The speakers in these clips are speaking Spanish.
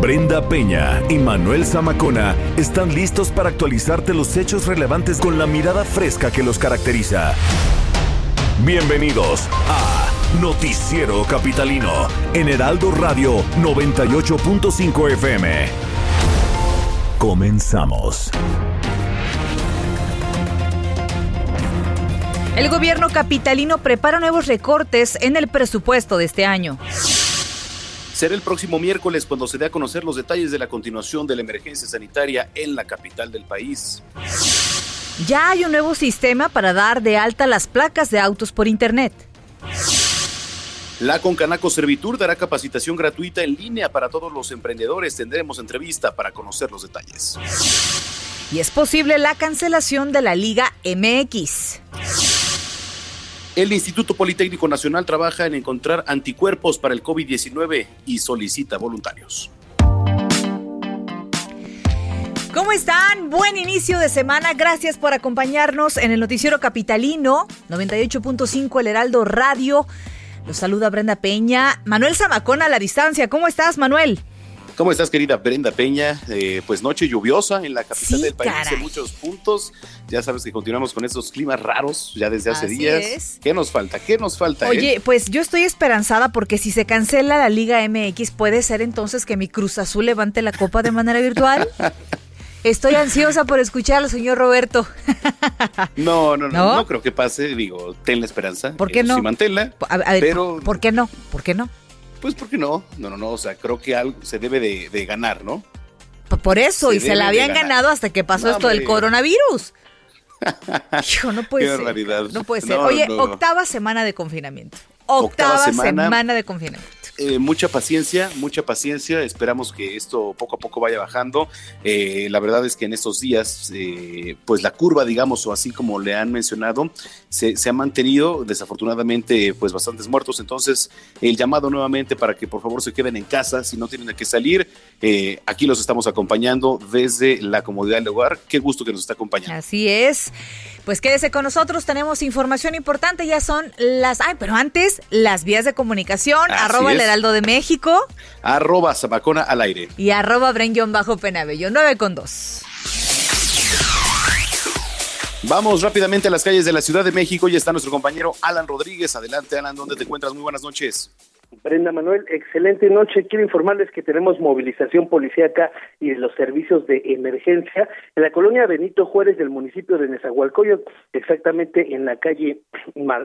Brenda Peña y Manuel Zamacona están listos para actualizarte los hechos relevantes con la mirada fresca que los caracteriza. Bienvenidos a Noticiero Capitalino en Heraldo Radio 98.5 FM. Comenzamos. El gobierno capitalino prepara nuevos recortes en el presupuesto de este año. Será el próximo miércoles cuando se dé a conocer los detalles de la continuación de la emergencia sanitaria en la capital del país. Ya hay un nuevo sistema para dar de alta las placas de autos por Internet. La Concanaco Servitur dará capacitación gratuita en línea para todos los emprendedores. Tendremos entrevista para conocer los detalles. Y es posible la cancelación de la Liga MX. El Instituto Politécnico Nacional trabaja en encontrar anticuerpos para el COVID-19 y solicita voluntarios. ¿Cómo están? Buen inicio de semana. Gracias por acompañarnos en el Noticiero Capitalino 98.5 El Heraldo Radio. Los saluda Brenda Peña. Manuel Zamacón a la distancia. ¿Cómo estás, Manuel? ¿Cómo estás, querida Brenda Peña? Eh, pues noche lluviosa en la capital del país en muchos puntos. Ya sabes que continuamos con estos climas raros ya desde hace días. ¿Qué nos falta? ¿Qué nos falta? Oye, eh? pues yo estoy esperanzada porque si se cancela la Liga MX, puede ser entonces que mi Cruz Azul levante la copa de manera virtual. Estoy ansiosa por escuchar al señor Roberto. no, no, no, no, creo que pase. Digo, ten la esperanza. ¿Por qué no? Sí, manténla. pero... ¿Por qué no? ¿Por qué no? Pues porque no, no, no, no, o sea, creo que algo se debe de, ganar, ¿no? Por eso, y se la habían ganado hasta que pasó esto del coronavirus. Hijo, no puede ser. No puede ser. Oye, octava semana de confinamiento. Octava, semana de confinamiento. Eh, mucha paciencia, mucha paciencia. Esperamos que esto poco a poco vaya bajando. Eh, la verdad es que en estos días, eh, pues la curva, digamos, o así como le han mencionado, se, ha mantenido. Desafortunadamente, pues bastantes muertos. Entonces, el llamado nuevamente para que por favor se queden en casa si no tienen que salir. aquí los estamos acompañando desde la comodidad del hogar. Qué gusto que nos está acompañando. Así es. Pues quédese con nosotros, tenemos información importante, ya son las, ay, pero antes, las vías de comunicación, arroba el Heraldo de México. Arroba Zamacona al aire. Y arroba Brenguión bajo Penabello, 9 con 2. Vamos rápidamente a las calles de la Ciudad de México y está nuestro compañero Alan Rodríguez. Adelante, Alan, ¿dónde te encuentras? Muy buenas noches. Brenda Manuel, excelente noche. Quiero informarles que tenemos movilización policíaca y los servicios de emergencia en la colonia Benito Juárez del municipio de Nezahualcóyotl, exactamente en la calle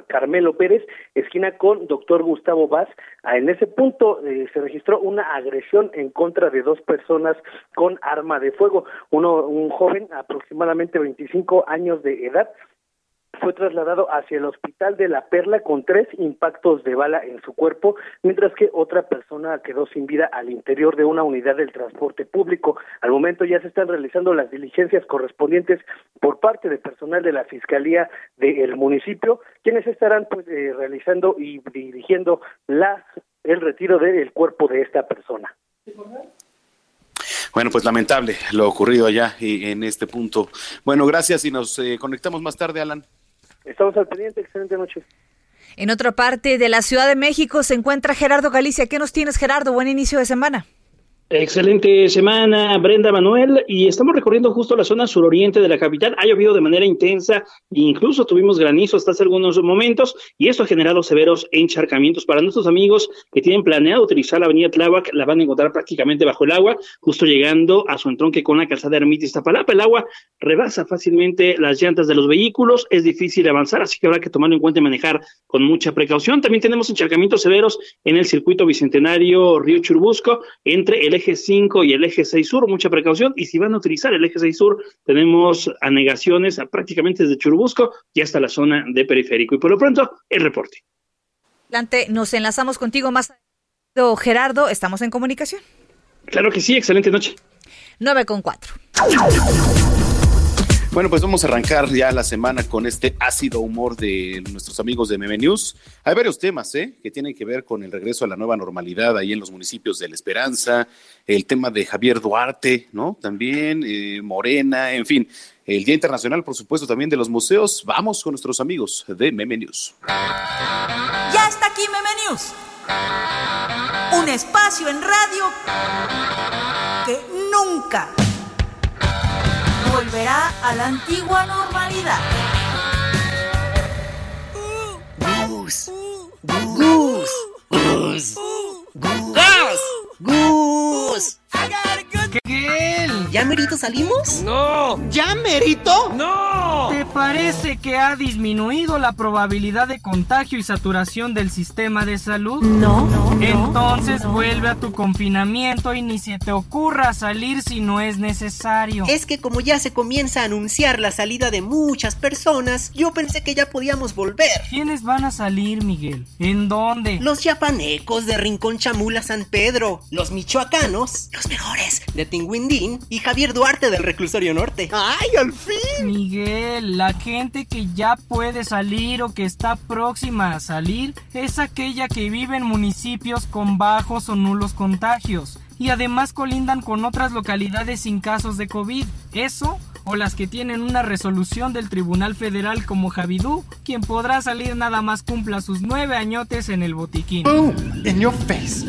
Carmelo Pérez, esquina con doctor Gustavo Vaz. Ah, en ese punto eh, se registró una agresión en contra de dos personas con arma de fuego. Uno, un joven aproximadamente 25 años de edad, fue trasladado hacia el hospital de La Perla con tres impactos de bala en su cuerpo, mientras que otra persona quedó sin vida al interior de una unidad del transporte público. Al momento ya se están realizando las diligencias correspondientes por parte del personal de la Fiscalía del municipio, quienes estarán pues eh, realizando y dirigiendo la el retiro del cuerpo de esta persona. Bueno, pues lamentable lo ocurrido allá y en este punto. Bueno, gracias y nos eh, conectamos más tarde, Alan. Estamos al pendiente, excelente noche. En otra parte de la Ciudad de México se encuentra Gerardo Galicia. ¿Qué nos tienes, Gerardo? Buen inicio de semana. Excelente semana, Brenda Manuel, y estamos recorriendo justo la zona suroriente de la capital. Ha llovido de manera intensa, e incluso tuvimos granizo hasta hace algunos momentos, y esto ha generado severos encharcamientos. Para nuestros amigos que tienen planeado utilizar la avenida Tláhuac, la van a encontrar prácticamente bajo el agua, justo llegando a su entronque con la calzada Ermita Iztapalapa. El agua rebasa fácilmente las llantas de los vehículos, es difícil avanzar, así que habrá que tomarlo en cuenta y manejar con mucha precaución. También tenemos encharcamientos severos en el circuito bicentenario Río Churbusco, entre el eje 5 y el eje 6 sur, mucha precaución. Y si van a utilizar el eje 6 sur, tenemos anegaciones prácticamente desde Churubusco y hasta la zona de periférico. Y por lo pronto, el reporte. Adelante, nos enlazamos contigo más. Gerardo, estamos en comunicación. Claro que sí, excelente noche. 9 con 4. Bueno, pues vamos a arrancar ya la semana con este ácido humor de nuestros amigos de Meme News. Hay varios temas ¿eh? que tienen que ver con el regreso a la nueva normalidad ahí en los municipios de La Esperanza, el tema de Javier Duarte, ¿no? También eh, Morena, en fin, el Día Internacional, por supuesto, también de los museos. Vamos con nuestros amigos de Meme News. Ya está aquí Meme News. Un espacio en radio que nunca volverá a la antigua normalidad. Gus, Gus, Gus, Gus, Gus. ¿Qué? ¿Ya merito salimos? No. ¿Ya merito? No. ¿Te parece que ha disminuido la probabilidad de contagio y saturación del sistema de salud? No. Entonces vuelve a tu confinamiento y ni se te ocurra salir si no es necesario. Es que como ya se comienza a anunciar la salida de muchas personas, yo pensé que ya podíamos volver. ¿Quiénes van a salir, Miguel? ¿En dónde? Los yapanecos de Rincón Chamula San Pedro, los michoacanos, los mejores de Tinguindín y Javier Duarte del Reclusorio Norte. ¡Ay, al fin! Miguel, la gente que ya puede salir o que está próxima a salir es aquella que vive en municipios con bajos o nulos contagios y además colindan con otras localidades sin casos de COVID. Eso o las que tienen una resolución del Tribunal Federal como Javidú, quien podrá salir nada más cumpla sus nueve añotes en el botiquín. ¡Boom! In your face.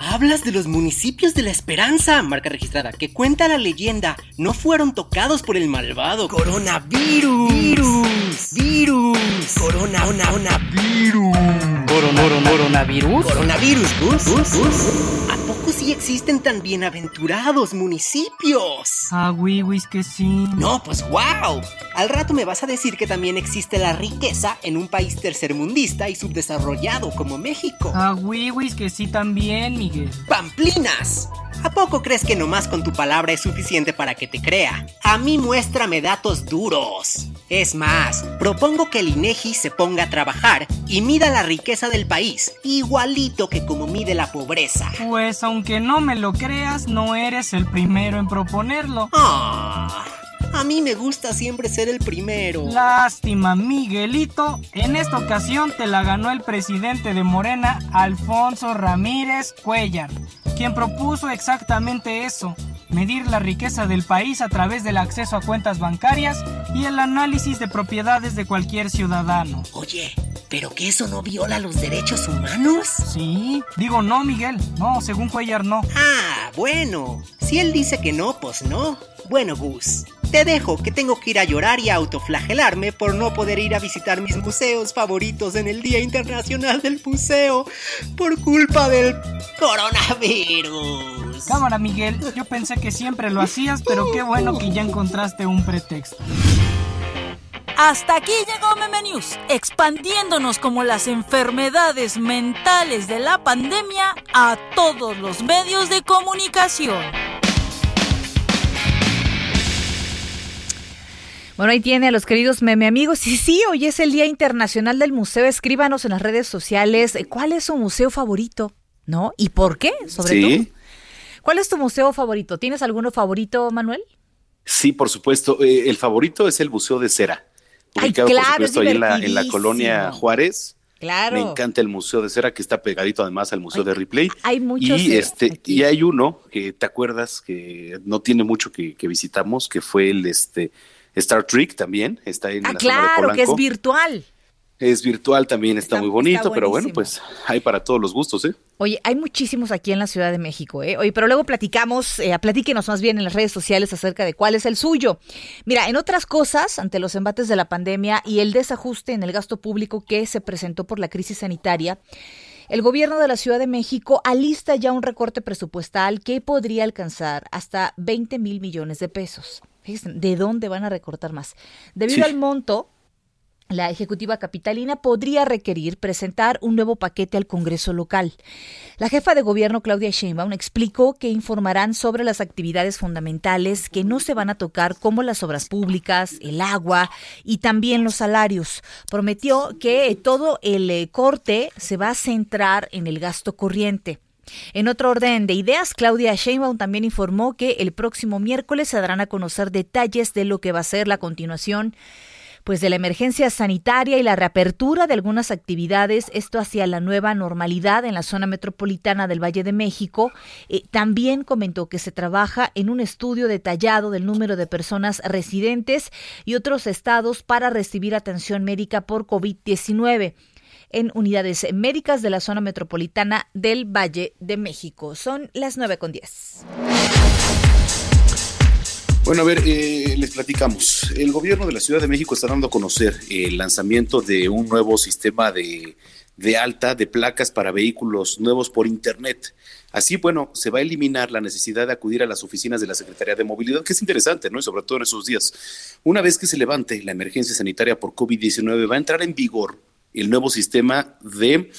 Hablas de los municipios de la Esperanza, marca registrada, que cuenta la leyenda, no fueron tocados por el malvado coronavirus. Virus. Virus. Corona, corona, virus. Corona, coronavirus. Coronavirus, Gus. ¿A poco sí existen tan bienaventurados municipios? Ah, wiwis que sí. No, pues wow. Al rato me vas a decir que también existe la riqueza en un país tercermundista y subdesarrollado como México. Ah, wiwis que sí también, Miguel. ¡Pamplinas! ¿A poco crees que nomás con tu palabra es suficiente para que te crea? A mí muéstrame datos duros. Es más, propongo que el INEGI se ponga a trabajar y mida la riqueza del país, igualito que como mide la pobreza. Pues aunque no me lo creas, no eres el primero en proponerlo. Ah, a mí me gusta siempre ser el primero. Lástima, Miguelito. En esta ocasión te la ganó el presidente de Morena, Alfonso Ramírez Cuellar, quien propuso exactamente eso, medir la riqueza del país a través del acceso a cuentas bancarias y el análisis de propiedades de cualquier ciudadano. Oye, ¿pero que eso no viola los derechos humanos? Sí, digo no, Miguel. No, según Cuellar no. Ah, bueno. Si él dice que no, pues no. Bueno, Gus, te dejo que tengo que ir a llorar y a autoflagelarme por no poder ir a visitar mis museos favoritos en el Día Internacional del Museo por culpa del coronavirus. Cámara, Miguel. Yo pensé que siempre lo hacías, pero qué bueno que ya encontraste un pretexto. Hasta aquí llegó Meme News, expandiéndonos como las enfermedades mentales de la pandemia a todos los medios de comunicación. Bueno, ahí tiene a los queridos meme amigos. Y sí, hoy es el Día Internacional del Museo. Escríbanos en las redes sociales eh, cuál es su museo favorito, ¿no? ¿Y por qué? Sobre Sí. todo. ¿Cuál es tu museo favorito? ¿Tienes alguno favorito, Manuel? Sí, por supuesto. Eh, el favorito es el Museo de Cera. Ay, ubicado, claro, por supuesto, es ahí en la, en la divertidísimo. colonia Juárez. Claro. Me encanta el Museo de Cera, que está pegadito además al Museo de Ripley. Hay muchos Y este, aquí. y hay uno que te acuerdas que no tiene mucho que, que visitamos, que fue el este Star Trek también, está en Ah, la zona de claro, que es virtual. Es virtual también, está, Está- muy bonito, está pero bueno, pues hay para todos los gustos, ¿eh? Oye, hay muchísimos aquí en la Ciudad de México, ¿eh? Oye, pero luego platicamos, eh, platíquenos más bien en las redes sociales acerca de cuál es el suyo. Mira, en otras cosas, ante los embates de la pandemia y el desajuste en el gasto público que se presentó por la crisis sanitaria, el gobierno de la Ciudad de México alista ya un recorte presupuestal que podría alcanzar hasta 20 mil millones de pesos. Fíjense, ¿de dónde van a recortar más? Debido Sí. al monto, la ejecutiva capitalina podría requerir presentar un nuevo paquete al Congreso local. La jefa de gobierno Claudia Sheinbaum explicó que informarán sobre las actividades fundamentales que no se van a tocar como las obras públicas, el agua y también los salarios. Prometió que todo el eh, corte se va a centrar en el gasto corriente. En otro orden de ideas, Claudia Sheinbaum también informó que el próximo miércoles se darán a conocer detalles de lo que va a ser la continuación pues de la emergencia sanitaria y la reapertura de algunas actividades, esto hacia la nueva normalidad en la zona metropolitana del Valle de México. Eh, también comentó que se trabaja en un estudio detallado del número de personas residentes y otros estados para recibir atención médica por COVID-19 en unidades médicas de la zona metropolitana del Valle de México. Son las 9 con 10. Bueno, a ver, eh, les platicamos. El gobierno de la Ciudad de México está dando a conocer el lanzamiento de un nuevo sistema de, de alta de placas para vehículos nuevos por Internet. Así, bueno, se va a eliminar la necesidad de acudir a las oficinas de la Secretaría de Movilidad, que es interesante, ¿no? Y sobre todo en esos días. Una vez que se levante la emergencia sanitaria por COVID-19, va a entrar en vigor el nuevo sistema de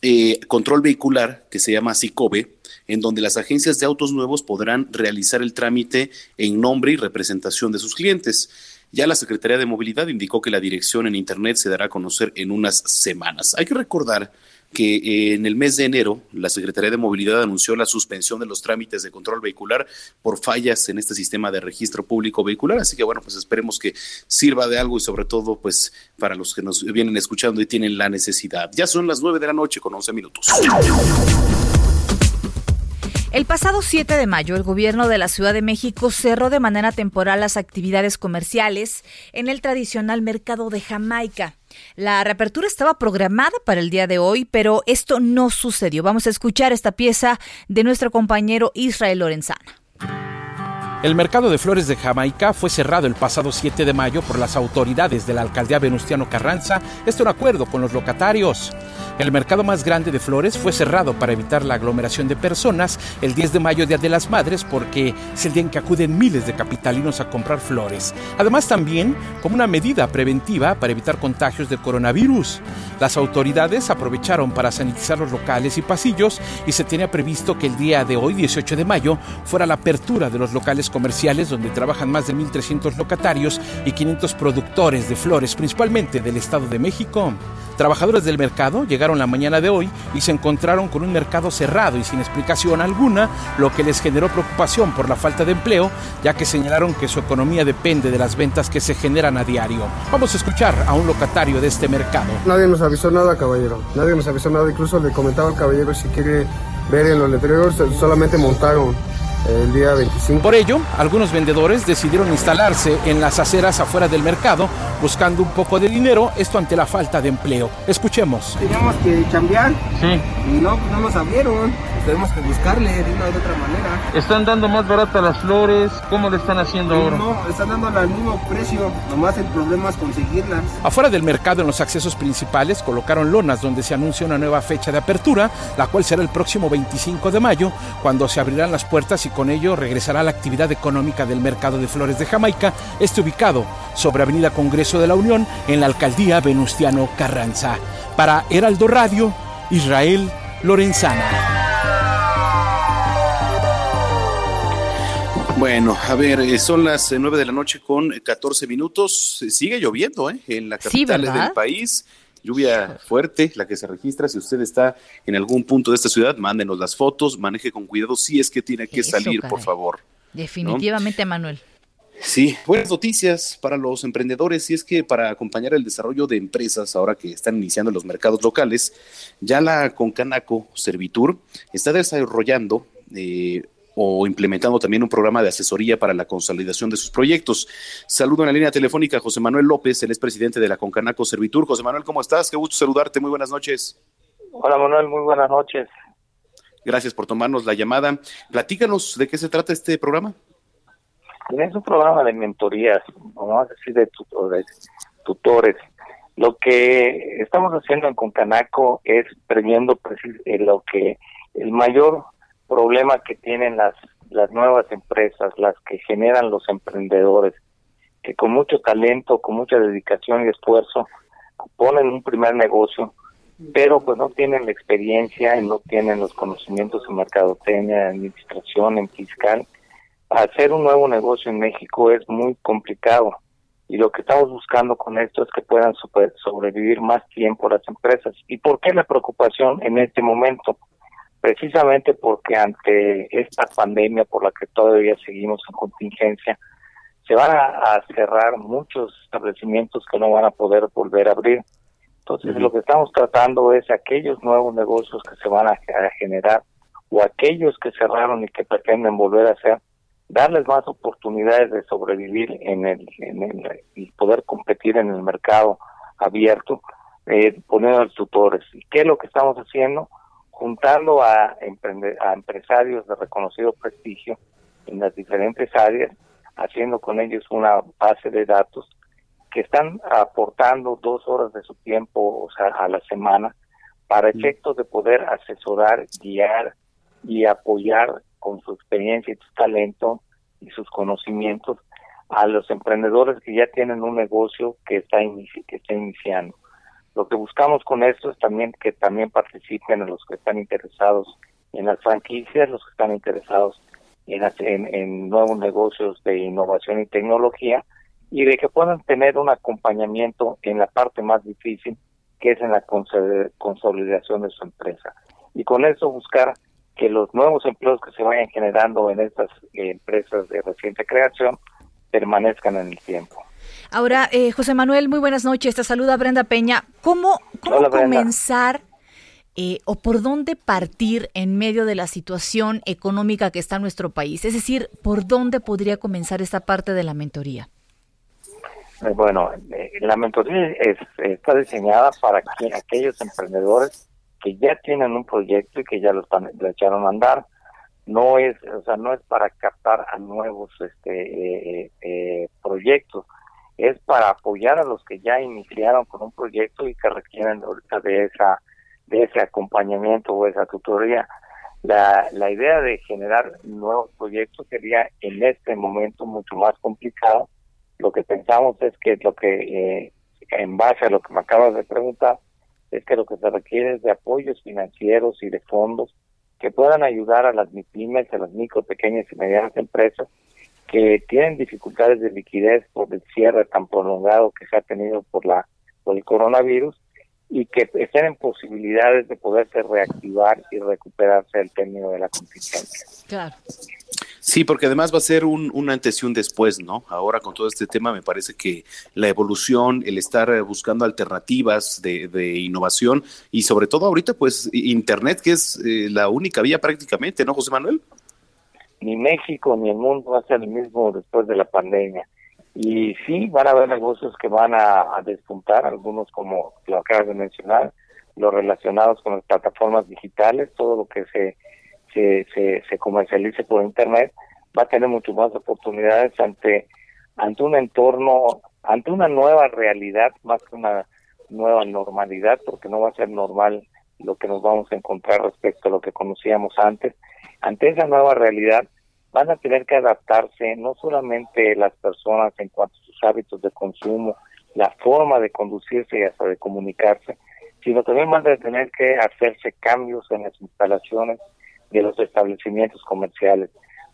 eh, control vehicular que se llama SICOBE, en donde las agencias de autos nuevos podrán realizar el trámite en nombre y representación de sus clientes. Ya la Secretaría de Movilidad indicó que la dirección en Internet se dará a conocer en unas semanas. Hay que recordar que eh, en el mes de enero la Secretaría de Movilidad anunció la suspensión de los trámites de control vehicular por fallas en este sistema de registro público vehicular. Así que bueno, pues esperemos que sirva de algo y sobre todo pues para los que nos vienen escuchando y tienen la necesidad. Ya son las nueve de la noche con once minutos. El pasado 7 de mayo, el gobierno de la Ciudad de México cerró de manera temporal las actividades comerciales en el tradicional mercado de Jamaica. La reapertura estaba programada para el día de hoy, pero esto no sucedió. Vamos a escuchar esta pieza de nuestro compañero Israel Lorenzana. El mercado de flores de Jamaica fue cerrado el pasado 7 de mayo por las autoridades de la alcaldía Venustiano Carranza, esto en acuerdo con los locatarios. El mercado más grande de flores fue cerrado para evitar la aglomeración de personas el 10 de mayo, Día de las Madres, porque es el día en que acuden miles de capitalinos a comprar flores. Además, también como una medida preventiva para evitar contagios de coronavirus. Las autoridades aprovecharon para sanitizar los locales y pasillos y se tenía previsto que el día de hoy, 18 de mayo, fuera la apertura de los locales comerciales donde trabajan más de 1.300 locatarios y 500 productores de flores, principalmente del Estado de México. Trabajadores del mercado llegaron la mañana de hoy y se encontraron con un mercado cerrado y sin explicación alguna, lo que les generó preocupación por la falta de empleo, ya que señalaron que su economía depende de las ventas que se generan a diario. Vamos a escuchar a un locatario de este mercado. Nadie nos avisó nada, caballero. Nadie nos avisó nada. Incluso le comentaba al caballero si quiere ver en los letreros, solamente montaron el día 25. Por ello, algunos vendedores decidieron instalarse en las aceras afuera del mercado buscando un poco de dinero, esto ante la falta de empleo. Escuchemos. Teníamos que cambiar y no, no nos abrieron. Tenemos que buscarle de una u otra manera. ¿Están dando más baratas las flores? ¿Cómo le están haciendo ahora? No, están dando al mismo precio, nomás el problema es conseguirlas. Afuera del mercado, en los accesos principales, colocaron lonas donde se anuncia una nueva fecha de apertura, la cual será el próximo 25 de mayo, cuando se abrirán las puertas y con ello regresará la actividad económica del mercado de flores de Jamaica, este ubicado sobre Avenida Congreso de la Unión en la alcaldía Venustiano Carranza. Para Heraldo Radio, Israel Lorenzana. Bueno, a ver, eh, son las eh, nueve de la noche con 14 minutos. Sigue lloviendo ¿eh? en la capital del país. Lluvia fuerte, la que se registra. Si usted está en algún punto de esta ciudad, mándenos las fotos, maneje con cuidado si es que tiene que salir, por favor. Definitivamente, Manuel. Sí, buenas noticias para los emprendedores y es que para acompañar el desarrollo de empresas, ahora que están iniciando los mercados locales, ya la Concanaco Servitur está desarrollando eh, o implementando también un programa de asesoría para la consolidación de sus proyectos. Saludo en la línea telefónica a José Manuel López, el presidente de la Concanaco Servitur. José Manuel, ¿cómo estás? Qué gusto saludarte. Muy buenas noches. Hola Manuel, muy buenas noches. Gracias por tomarnos la llamada. Platícanos de qué se trata este programa. Es un programa de mentorías, vamos a decir de tutores. tutores. Lo que estamos haciendo en Concanaco es previendo pues, lo que el mayor problema que tienen las, las nuevas empresas, las que generan los emprendedores, que con mucho talento, con mucha dedicación y esfuerzo ponen un primer negocio, pero pues no tienen la experiencia y no tienen los conocimientos en mercadotecnia, en administración, en fiscal. Hacer un nuevo negocio en México es muy complicado y lo que estamos buscando con esto es que puedan sobrevivir más tiempo las empresas. ¿Y por qué la preocupación en este momento? Precisamente porque ante esta pandemia por la que todavía seguimos en contingencia, se van a, cerrar muchos establecimientos que no van a poder volver a abrir. Entonces, lo que estamos tratando es aquellos nuevos negocios que se van a, generar o aquellos que cerraron y que pretenden volver a hacer, darles más oportunidades de sobrevivir en el, en el y poder competir en el mercado abierto, eh, poniendo tutores. ¿Y qué es lo que estamos haciendo? Juntando a, a empresarios de reconocido prestigio en las diferentes áreas haciendo con ellos una base de datos que están aportando dos horas de su tiempo o sea, a la semana para efectos de poder asesorar, guiar y apoyar con su experiencia y su talento y sus conocimientos a los emprendedores que ya tienen un negocio que está, que está iniciando. Lo que buscamos con esto es también que también participen los que están interesados en las franquicias, los que están interesados en, nuevos negocios de innovación y tecnología y de que puedan tener un acompañamiento en la parte más difícil, que es en la consolidación de su empresa. Y con eso buscar que los nuevos empleos que se vayan generando en estas empresas de reciente creación permanezcan en el tiempo. Ahora, eh, José Manuel, muy buenas noches. Te saluda Brenda Peña. ¿Cómo, cómo comenzar eh, o por dónde partir en medio de la situación económica que está nuestro país? Es decir, ¿por dónde podría comenzar esta parte de la mentoría? Eh, bueno, eh, la mentoría está diseñada para aquellos emprendedores que ya tienen un proyecto y que ya lo, están, lo echaron a andar. No es, o sea, no es para captar a nuevos este, proyectos, es para apoyar a los que ya iniciaron con un proyecto y que requieren ahorita de esa de ese acompañamiento o esa tutoría. La, la idea de generar nuevos proyectos sería en este momento mucho más complicado. Lo que pensamos es que lo que, eh, en base a lo que me acabas de preguntar, es que lo que se requiere es de apoyos financieros y de fondos que puedan ayudar a las MIPIMES, a las micro, pequeñas y medianas empresas que tienen dificultades de liquidez por el cierre tan prolongado que se ha tenido por la por el coronavirus y que estén en posibilidades de poderse reactivar y recuperarse el término de la contingencia. Claro. Sí, porque además va a ser un, un, antes y un después, ¿no? Ahora con todo este tema me parece que la evolución, el estar buscando alternativas de, de innovación y sobre todo ahorita pues Internet, que es eh, la única vía prácticamente, ¿no, José Manuel? Ni México ni el mundo va a ser el mismo después de la pandemia. Y sí, van a haber negocios que van a, despuntar, algunos como lo acabas de mencionar, los relacionados con las plataformas digitales, todo lo que se, se, se, comercialice por Internet, va a tener mucho más oportunidades ante, ante un entorno, ante una nueva realidad, más que una nueva normalidad, porque no va a ser normal lo que nos vamos a encontrar respecto a lo que conocíamos antes. Ante esa nueva realidad, van a tener que adaptarse no solamente las personas en cuanto a sus hábitos de consumo, la forma de conducirse y hasta de comunicarse, sino también van a tener que hacerse cambios en las instalaciones de los establecimientos comerciales.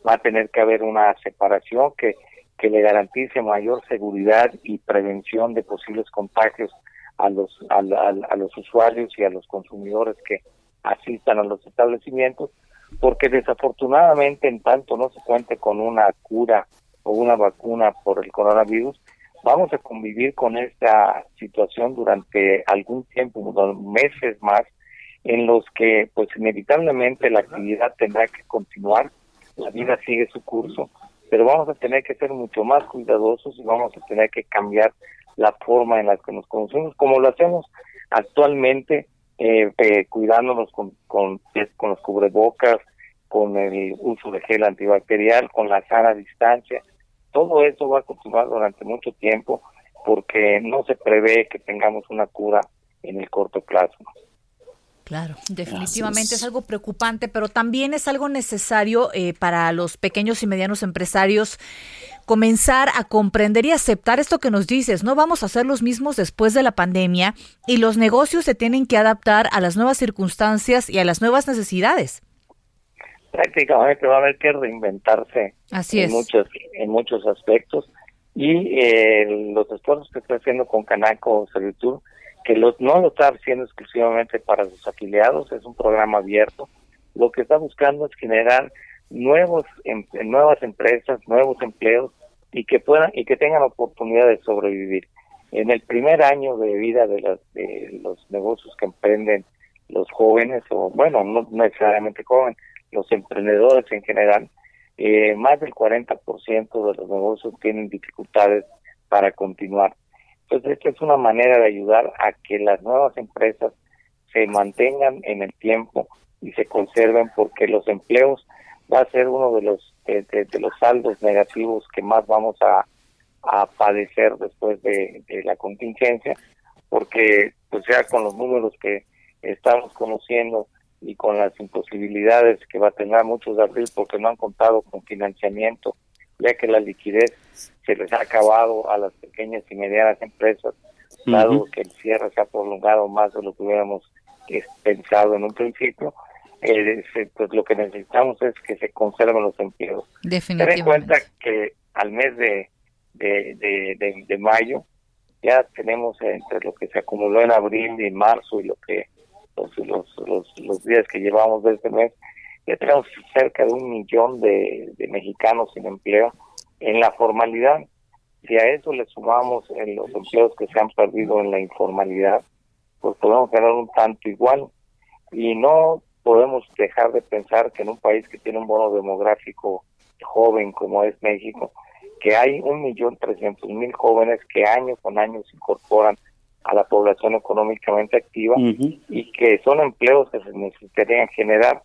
Va a tener que haber una separación que, que le garantice mayor seguridad y prevención de posibles contagios a los, a, a los usuarios y a los consumidores que asistan a los establecimientos porque desafortunadamente en tanto no se cuente con una cura o una vacuna por el coronavirus, vamos a convivir con esta situación durante algún tiempo, meses más, en los que pues inevitablemente la actividad tendrá que continuar, la vida sigue su curso, pero vamos a tener que ser mucho más cuidadosos y vamos a tener que cambiar la forma en la que nos conocemos, como lo hacemos actualmente eh, eh, cuidándonos con, con, los cubrebocas, con el uso de gel antibacterial, con la sana distancia. Todo eso va a continuar durante mucho tiempo porque no se prevé que tengamos una cura en el corto plazo. Claro, definitivamente es. algo preocupante, pero también es algo necesario eh, para los pequeños y medianos empresarios comenzar a comprender y aceptar esto que nos dices, no vamos a ser los mismos después de la pandemia y los negocios se tienen que adaptar a las nuevas circunstancias y a las nuevas necesidades. Prácticamente va a haber que reinventarse en muchos en muchos aspectos y eh, los esfuerzos que está haciendo con Canaco Servitur que no lo está haciendo exclusivamente para sus afiliados, es un programa abierto lo que está buscando es generar nuevos em, nuevas empresas, nuevos empleos y que puedan y que tengan oportunidad de sobrevivir. En el primer año de vida de, las, de los negocios que emprenden los jóvenes o bueno, no necesariamente jóvenes, los emprendedores en general, eh, más del 40% de los negocios tienen dificultades para continuar. Entonces, esta es una manera de ayudar a que las nuevas empresas se mantengan en el tiempo y se conserven porque los empleos va a ser uno de los de, los saldos negativos que más vamos a, a padecer después de, la contingencia porque pues ya con los números que estamos conociendo y con las imposibilidades que va a tener muchos de abril porque no han contado con financiamiento ya que la liquidez se les ha acabado a las pequeñas y medianas empresas dado que el cierre se ha prolongado más de lo que hubiéramos pensado en un principio eh, pues lo que necesitamos es que se conserven los empleos. Ten en cuenta que al mes de, de, de, mayo ya tenemos entre lo que se acumuló en abril y marzo y lo que los, los, los, días que llevamos de este mes, ya tenemos cerca de un millón de, de mexicanos sin empleo en la formalidad. Si a eso le sumamos en los empleos que se han perdido en la informalidad, pues podemos ganar un tanto igual. Y no podemos dejar de pensar que en un país que tiene un bono demográfico joven como es México, que hay un millón trescientos mil jóvenes que año con año se incorporan a la población económicamente activa y que son empleos que se necesitarían generar.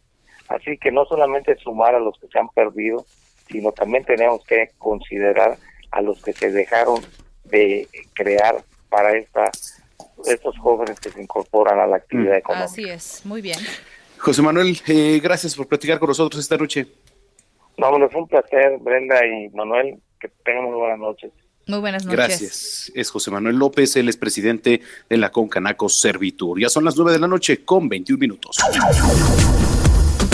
Así que no solamente sumar a los que se han perdido, sino también tenemos que considerar a los que se dejaron de crear para esta, estos jóvenes que se incorporan a la actividad mm. económica. Así es, muy bien. José Manuel, eh, gracias por platicar con nosotros esta noche. No, bueno, fue un placer, Brenda y Manuel. Que tengan muy buenas noches. Muy buenas noches. Gracias. Es José Manuel López, él es presidente de la Concanaco Servitur. Ya son las nueve de la noche con 21 minutos.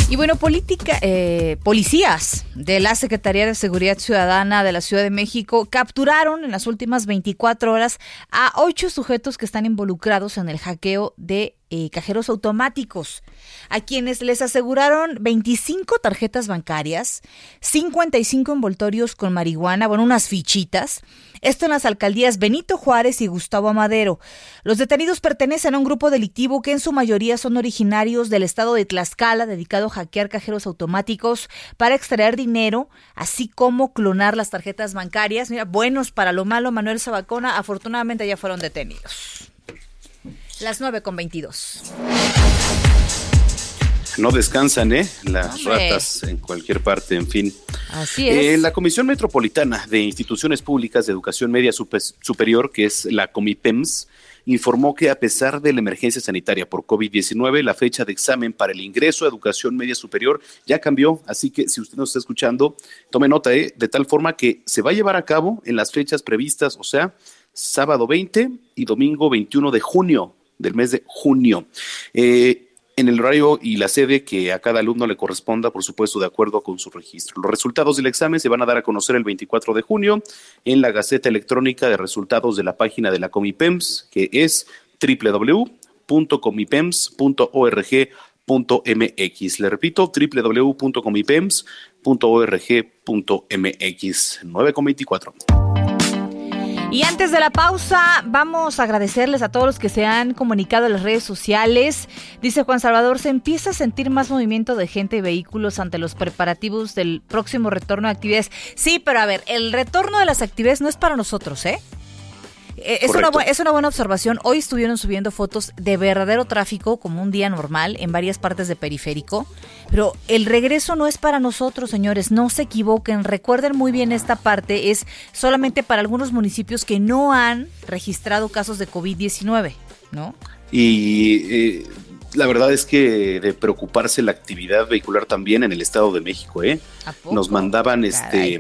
Y bueno, política, eh, policías de la Secretaría de Seguridad Ciudadana de la Ciudad de México capturaron en las últimas 24 horas a ocho sujetos que están involucrados en el hackeo de eh, cajeros automáticos, a quienes les aseguraron 25 tarjetas bancarias, 55 envoltorios con marihuana, bueno, unas fichitas. Esto en las alcaldías Benito Juárez y Gustavo Amadero. Los detenidos pertenecen a un grupo delictivo que en su mayoría son originarios del estado de Tlaxcala, dedicado a hackear cajeros automáticos para extraer dinero, así como clonar las tarjetas bancarias. Mira, buenos para lo malo, Manuel Sabacona, afortunadamente ya fueron detenidos. Las 9 con 22. No descansan, ¿eh? Las ratas en cualquier parte, en fin. Así es. Eh, la Comisión Metropolitana de Instituciones Públicas de Educación Media Superior, que es la COMIPEMS, informó que a pesar de la emergencia sanitaria por COVID-19, la fecha de examen para el ingreso a educación media superior ya cambió. Así que si usted nos está escuchando, tome nota, ¿eh? de tal forma que se va a llevar a cabo en las fechas previstas, o sea, sábado 20 y domingo 21 de junio del mes de junio. Eh, en el horario y la sede que a cada alumno le corresponda, por supuesto, de acuerdo con su registro. Los resultados del examen se van a dar a conocer el 24 de junio en la Gaceta Electrónica de Resultados de la página de la Comipems, que es www.comipems.org.mx. Le repito, www.comipems.org.mx. 9,24. Y antes de la pausa, vamos a agradecerles a todos los que se han comunicado en las redes sociales. Dice Juan Salvador, se empieza a sentir más movimiento de gente y vehículos ante los preparativos del próximo retorno de actividades. Sí, pero a ver, el retorno de las actividades no es para nosotros, ¿eh? Eh, es una, es una buena observación. Hoy estuvieron subiendo fotos de verdadero tráfico como un día normal en varias partes de periférico. Pero el regreso no es para nosotros, señores. No se equivoquen. Recuerden muy bien esta parte. Es solamente para algunos municipios que no han registrado casos de COVID-19, ¿no? Y eh, la verdad es que de preocuparse la actividad vehicular también en el Estado de México, ¿eh? Nos mandaban este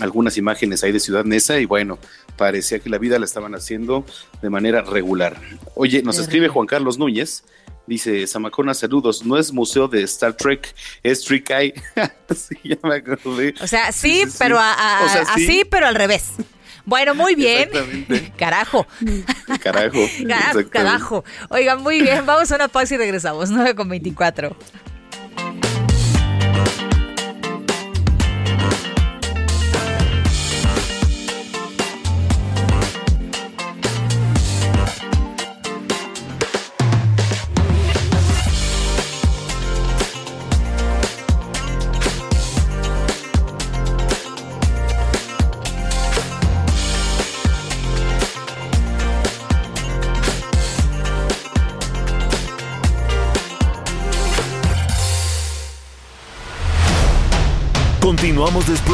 algunas imágenes ahí de Ciudad Neza y bueno, parecía que la vida la estaban haciendo de manera regular. Oye, nos escribe Juan Carlos Núñez, dice, Samacona, saludos, no es museo de Star Trek, es Trick sí, ya me acordé. O sea, sí, pero así, pero al revés. Bueno, muy bien. Carajo. Carajo. Carajo, carajo. Oigan, muy bien. Vamos a una pausa y regresamos. 9 con 24.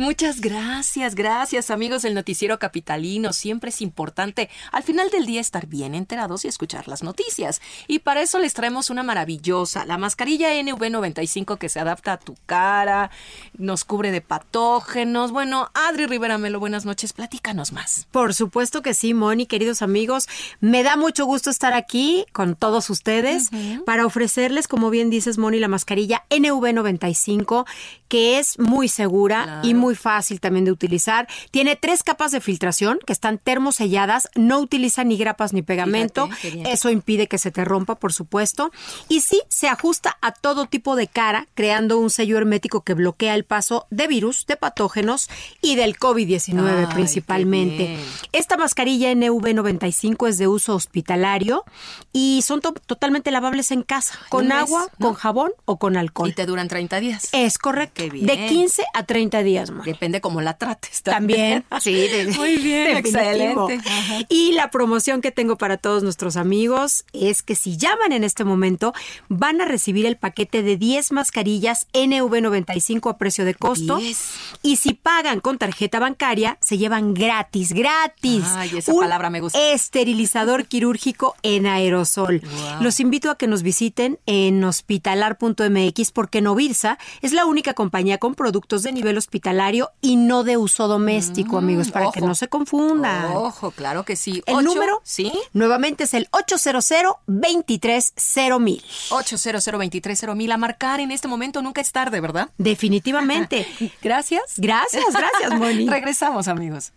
Muchas gracias, gracias amigos del noticiero capitalino. Siempre es importante al final del día estar bien enterados y escuchar las noticias. Y para eso les traemos una maravillosa, la mascarilla NV95 que se adapta a tu cara, nos cubre de patógenos. Bueno, Adri Rivera Melo, buenas noches, platícanos más. Por supuesto que sí, Moni, queridos amigos. Me da mucho gusto estar aquí con todos ustedes para ofrecerles, como bien dices, Moni, la mascarilla NV95, que es muy segura y muy fácil también de utilizar. Tiene tres capas de filtración que están termoselladas, no utiliza ni grapas ni pegamento. Fíjate. Eso impide que se te rompa, por supuesto. Y sí, se ajusta a todo tipo de cara, creando un sello hermético que bloquea el paso de virus, de patógenos y del COVID-19 Ay, principalmente. Esta mascarilla NV95 es de uso hospitalario y son to- totalmente lavables en casa, con mes, agua, ¿no? con jabón o con alcohol. Y te duran 30 días. Es correcto. De 15 a 30 días más. Depende cómo la trates. También, sí. de- Muy bien, excelente. Ajá. Y la promoción que tengo para todos nuestros amigos es que si llaman en este momento, van a recibir el paquete de 10 mascarillas NV95 a precio de costo. 10. Y si pagan con tarjeta bancaria, se llevan gratis, gratis. Ay, esa un palabra me gusta. Esterilizador quirúrgico en aerosol. Wow. Los invito a que nos visiten en hospitalar.mx porque Novirsa es la única compañía con productos de nivel hospitalario y no de uso doméstico, amigos, para que Mm, no se confundan. Ojo, claro que sí. El número, ¿Sí? nuevamente es el 800-230-1000. 800 mil a marcar en este momento. Nunca es tarde, ¿verdad? Definitivamente. Gracias. Gracias, gracias, Moni. Regresamos, amigos.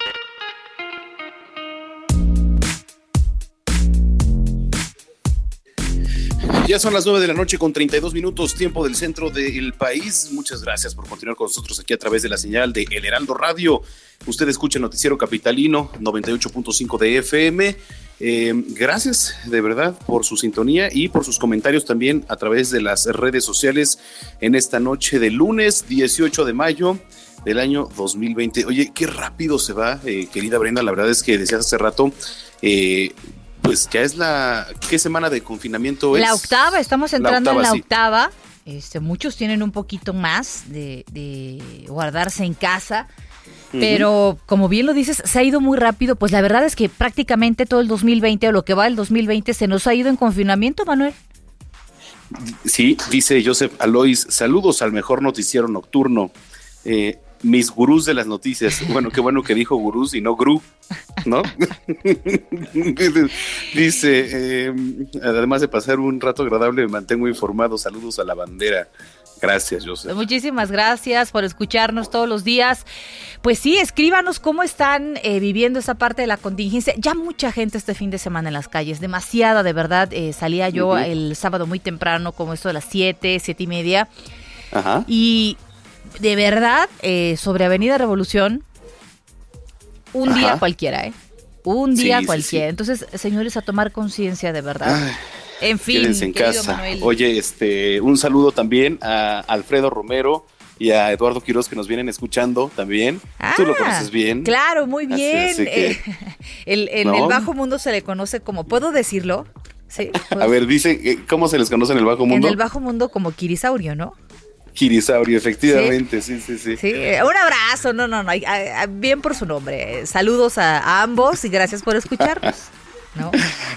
Ya son las 9 de la noche con 32 minutos, tiempo del centro del país. Muchas gracias por continuar con nosotros aquí a través de la señal de El Heraldo Radio. Usted escucha el noticiero capitalino 98.5 de FM. Eh, gracias de verdad por su sintonía y por sus comentarios también a través de las redes sociales en esta noche de lunes 18 de mayo del año 2020. Oye, qué rápido se va, eh, querida Brenda. La verdad es que decías hace rato, eh, pues ya es la... ¿Qué semana de confinamiento es? La octava, estamos La entrando en la sí. octava. Este, muchos tienen un poquito más de, de guardarse en casa. Pero como bien lo dices, se ha ido muy rápido. Pues la verdad es que prácticamente todo el 2020 o lo que va del 2020 se nos ha ido en confinamiento, Manuel. Sí, dice Joseph Alois, saludos al mejor noticiero nocturno. Eh, mis gurús de las noticias. Bueno, qué bueno que dijo gurús y no gru, ¿no? dice, eh, además de pasar un rato agradable, me mantengo informado. Saludos a la bandera. Gracias, Joseph. Muchísimas gracias por escucharnos todos los días. Pues sí, escríbanos cómo están eh, viviendo esa parte de la contingencia. Ya mucha gente este fin de semana en las calles, demasiada de verdad. Eh, salía yo el sábado muy temprano, como esto de las 7, 7 y media. Ajá. Y de verdad, eh, sobre Avenida Revolución, un Ajá. día cualquiera, ¿eh? Un día sí, cualquiera. sí. Entonces, señores, a tomar conciencia de verdad. Ay, en fin, Quédense en casa. Manuel. Oye, este, un saludo también a Alfredo Romero y a Eduardo Quiroz que nos vienen escuchando también. Tú lo Ah, conoces bien. Claro, muy bien. así que- Eh, el, en ¿No? el bajo mundo se le conoce como, ¿puedo decirlo? Sí. A ver, dice, eh, ¿cómo se les conoce en el bajo En mundo? el bajo mundo como Kirisaurio, ¿no? Kirisaurio, efectivamente, sí, sí, sí. Sí, eh, un abrazo, no, no, no, bien por su nombre. Saludos a, a ambos y gracias por escucharnos. ¿no?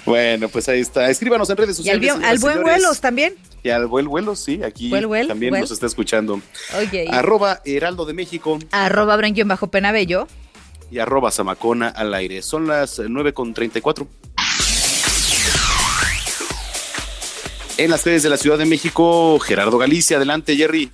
Bueno, pues ahí está. Escríbanos en redes Y al, sociales. bien- señoras al y buen vuelos también. Y al buen vuelo, sí, aquí también nos está escuchando. Ok. Arroba Heraldo de México Arroba Brenguión bajo Penabello. y arroba Zamacona al aire. Son las 9 En las calles de la Ciudad de México, Gerardo Galicia, adelante, Jerry.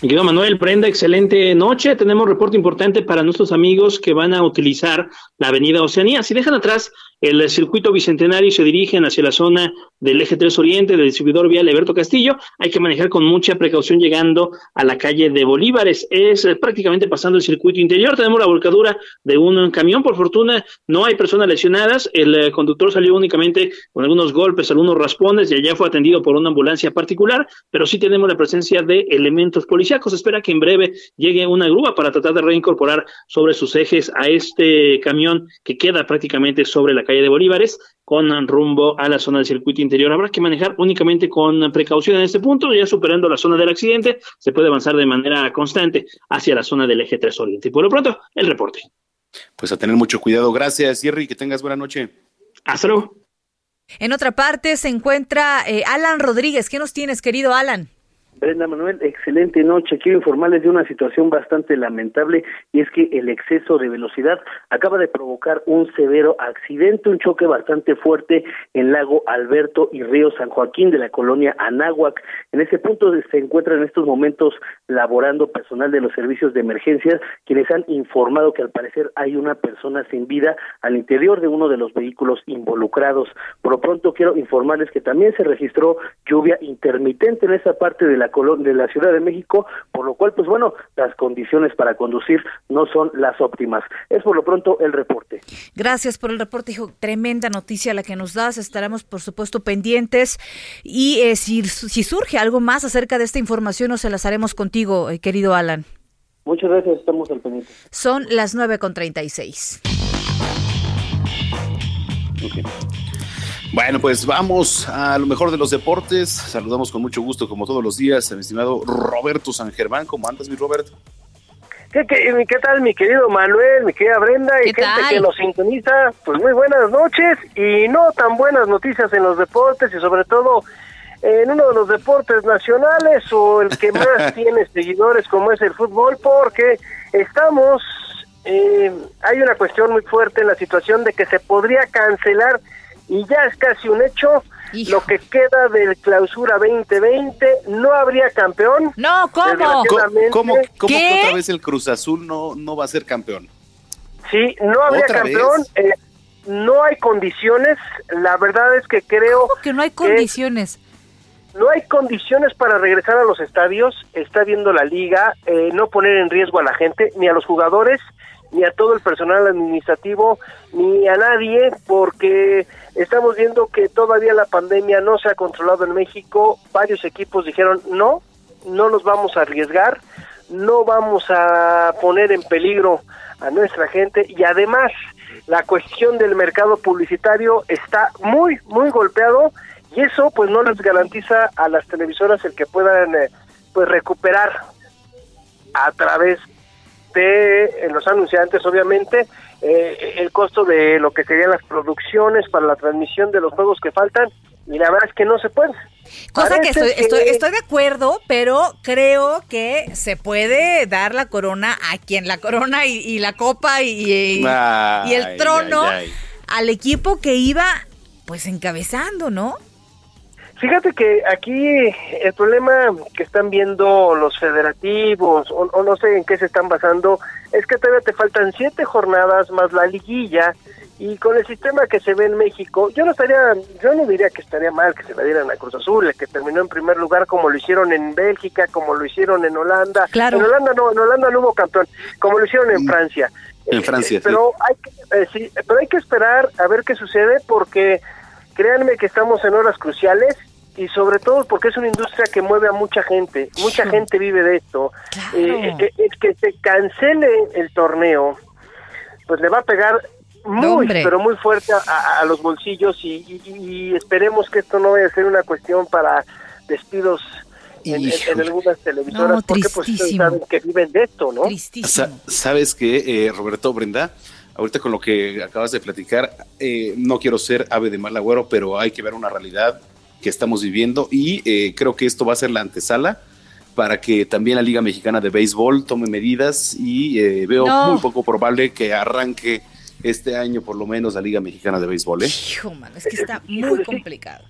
Mi querido Manuel, Brenda, excelente noche. Tenemos reporte importante para nuestros amigos que van a utilizar la avenida Oceanía. Si dejan atrás el circuito bicentenario se dirigen hacia la zona del eje 3 Oriente del distribuidor vial Alberto Castillo, hay que manejar con mucha precaución llegando a la calle de Bolívares. Es eh, prácticamente pasando el circuito interior. Tenemos la volcadura de un camión. Por fortuna, no hay personas lesionadas. El eh, conductor salió únicamente con algunos golpes, algunos raspones y allá fue atendido por una ambulancia particular, pero sí tenemos la presencia de elementos policíacos. Espera que en breve llegue una grúa para tratar de reincorporar sobre sus ejes a este camión que queda prácticamente sobre la calle de Bolívares con rumbo a la zona del circuito interior. Habrá que manejar únicamente con precaución en este punto, ya superando la zona del accidente, se puede avanzar de manera constante hacia la zona del eje 3 Oriente. Y por lo pronto, el reporte. Pues a tener mucho cuidado. Gracias, Jerry, que tengas buena noche. Hasta luego. En otra parte se encuentra eh, Alan Rodríguez. ¿Qué nos tienes, querido Alan? Brenda Manuel, excelente noche. Quiero informarles de una situación bastante lamentable y es que el exceso de velocidad acaba de provocar un severo accidente, un choque bastante fuerte en Lago Alberto y Río San Joaquín de la colonia Anáhuac. En ese punto se encuentra en estos momentos laborando personal de los servicios de emergencia, quienes han informado que al parecer hay una persona sin vida al interior de uno de los vehículos involucrados. Por lo pronto quiero informarles que también se registró lluvia intermitente en esa parte de la de la Ciudad de México, por lo cual, pues bueno, las condiciones para conducir no son las óptimas. Es por lo pronto el reporte. Gracias por el reporte, hijo. Tremenda noticia la que nos das. Estaremos, por supuesto, pendientes. Y eh, si, si surge algo más acerca de esta información, nos las haremos contigo, eh, querido Alan. Muchas gracias, estamos al pendiente. Son las nueve con treinta y seis. Bueno, pues vamos a lo mejor de los deportes. Saludamos con mucho gusto, como todos los días, a mi estimado Roberto San Germán. ¿Cómo andas, mi Roberto? ¿Qué, qué, tal, mi querido Manuel, mi querida Brenda y gente que nos sintoniza? Pues muy buenas noches y no tan buenas noticias en los deportes y sobre todo en uno de los deportes nacionales o el que más tiene seguidores como es el fútbol porque estamos, eh, hay una cuestión muy fuerte en la situación de que se podría cancelar y ya es casi un hecho. Lo que queda del clausura 2020, no habría campeón. No, ¿cómo? ¿Cómo, que otra vez el Cruz Azul no, no va a ser campeón? Sí, no habría campeón. Eh, no hay condiciones. La verdad es que creo. ¿Cómo que no hay condiciones? no hay condiciones para regresar a los estadios. Está viendo la liga, eh, no poner en riesgo a la gente, ni a los jugadores, ni a todo el personal administrativo, ni a nadie, porque estamos viendo que todavía la pandemia no se ha controlado en México. Varios equipos dijeron, no, no nos vamos a arriesgar, no vamos a poner en peligro a nuestra gente y además la cuestión del mercado publicitario está muy, muy golpeado y eso pues no les garantiza a las televisoras el que puedan eh, pues recuperar a través de los anunciantes, obviamente, eh, el costo de lo que serían las producciones para la transmisión de los juegos que faltan, y la verdad es que no se puede. Cosa que estoy, estoy, de acuerdo, pero creo que se puede dar la corona a quien la corona y, la copa y, y, el trono al equipo que iba pues encabezando, ¿no? Fíjate que aquí el problema que están viendo los federativos, o, no sé en qué se están basando, es que todavía te faltan siete jornadas más la liguilla, y con el sistema que se ve en México, yo no estaría, yo no diría que estaría mal que se la dieran a Cruz Azul, que terminó en primer lugar como lo hicieron en Bélgica, como lo hicieron en Holanda. Claro. En Holanda no, en Holanda no hubo campeón, como lo hicieron en mm. Francia. En Francia. pero hay que, eh, sí, pero hay que esperar a ver qué sucede porque créanme que estamos en horas cruciales y sobre todo porque es una industria que mueve a mucha gente, mucha gente vive de esto. Eh, eh, el que se cancele el torneo, pues le va a pegar muy, pero muy fuerte a, los bolsillos y, esperemos que esto no vaya a ser una cuestión para despidos en, algunas televisoras porque pues saben que viven de esto, ¿no? ¿Sabes qué, eh, Roberto Brenda? Ahorita con lo que acabas de platicar, no quiero ser ave de mal agüero, pero hay que ver una realidad que estamos viviendo y eh, creo que esto va a ser la antesala para que también la Liga Mexicana de Béisbol tome medidas y eh, veo muy poco probable que arranque este año por lo menos la Liga Mexicana de Béisbol. ¿eh? Hijo, mano, es que está muy complicado.